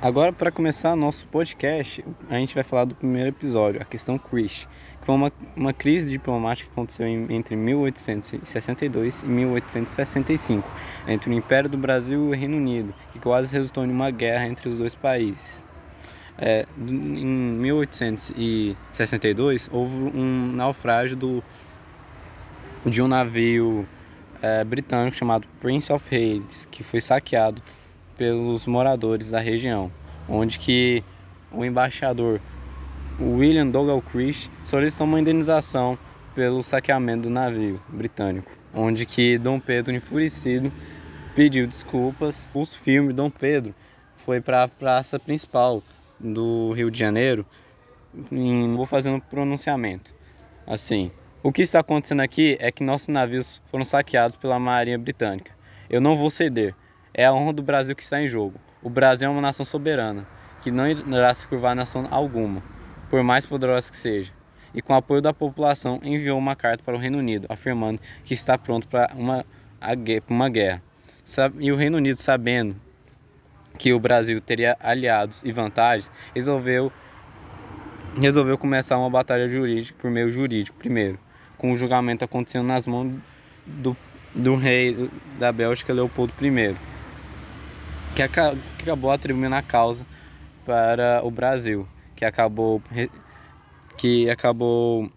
Agora, para começar nosso podcast, a gente vai falar do primeiro episódio, a questão Chris, que foi uma, uma crise diplomática que aconteceu em, entre 1862 e 1865, entre o Império do Brasil e o Reino Unido, que quase resultou em uma guerra entre os dois países. É, em 1862, houve um naufrágio do, de um navio é, britânico chamado Prince of Wales, que foi saqueado pelos moradores da região, onde que o embaixador William Douglas Chris solicitou uma indenização pelo saqueamento do navio britânico, onde que Dom Pedro enfurecido pediu desculpas. Os filmes Dom Pedro foi para a praça principal do Rio de Janeiro. Em, vou fazendo um pronunciamento. Assim, o que está acontecendo aqui é que nossos navios foram saqueados pela Marinha Britânica. Eu não vou ceder. É a honra do Brasil que está em jogo. O Brasil é uma nação soberana, que não irá se curvar a nação alguma, por mais poderosa que seja. E com o apoio da população, enviou uma carta para o Reino Unido, afirmando que está pronto para uma, uma guerra. E o Reino Unido, sabendo que o Brasil teria aliados e vantagens, resolveu, resolveu começar uma batalha jurídica por meio jurídico primeiro, com o julgamento acontecendo nas mãos do, do rei da Bélgica, Leopoldo I que acabou atribuindo a causa para o Brasil, que acabou que acabou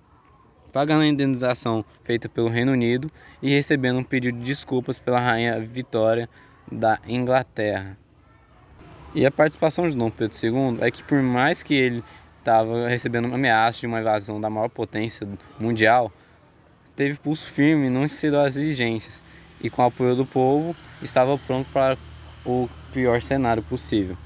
pagando a indenização feita pelo Reino Unido e recebendo um pedido de desculpas pela rainha Vitória da Inglaterra. E a participação de Dom Pedro II é que por mais que ele estava recebendo uma ameaça de uma invasão da maior potência mundial, teve pulso firme não excedeu as exigências e com o apoio do povo estava pronto para o pior cenário possível.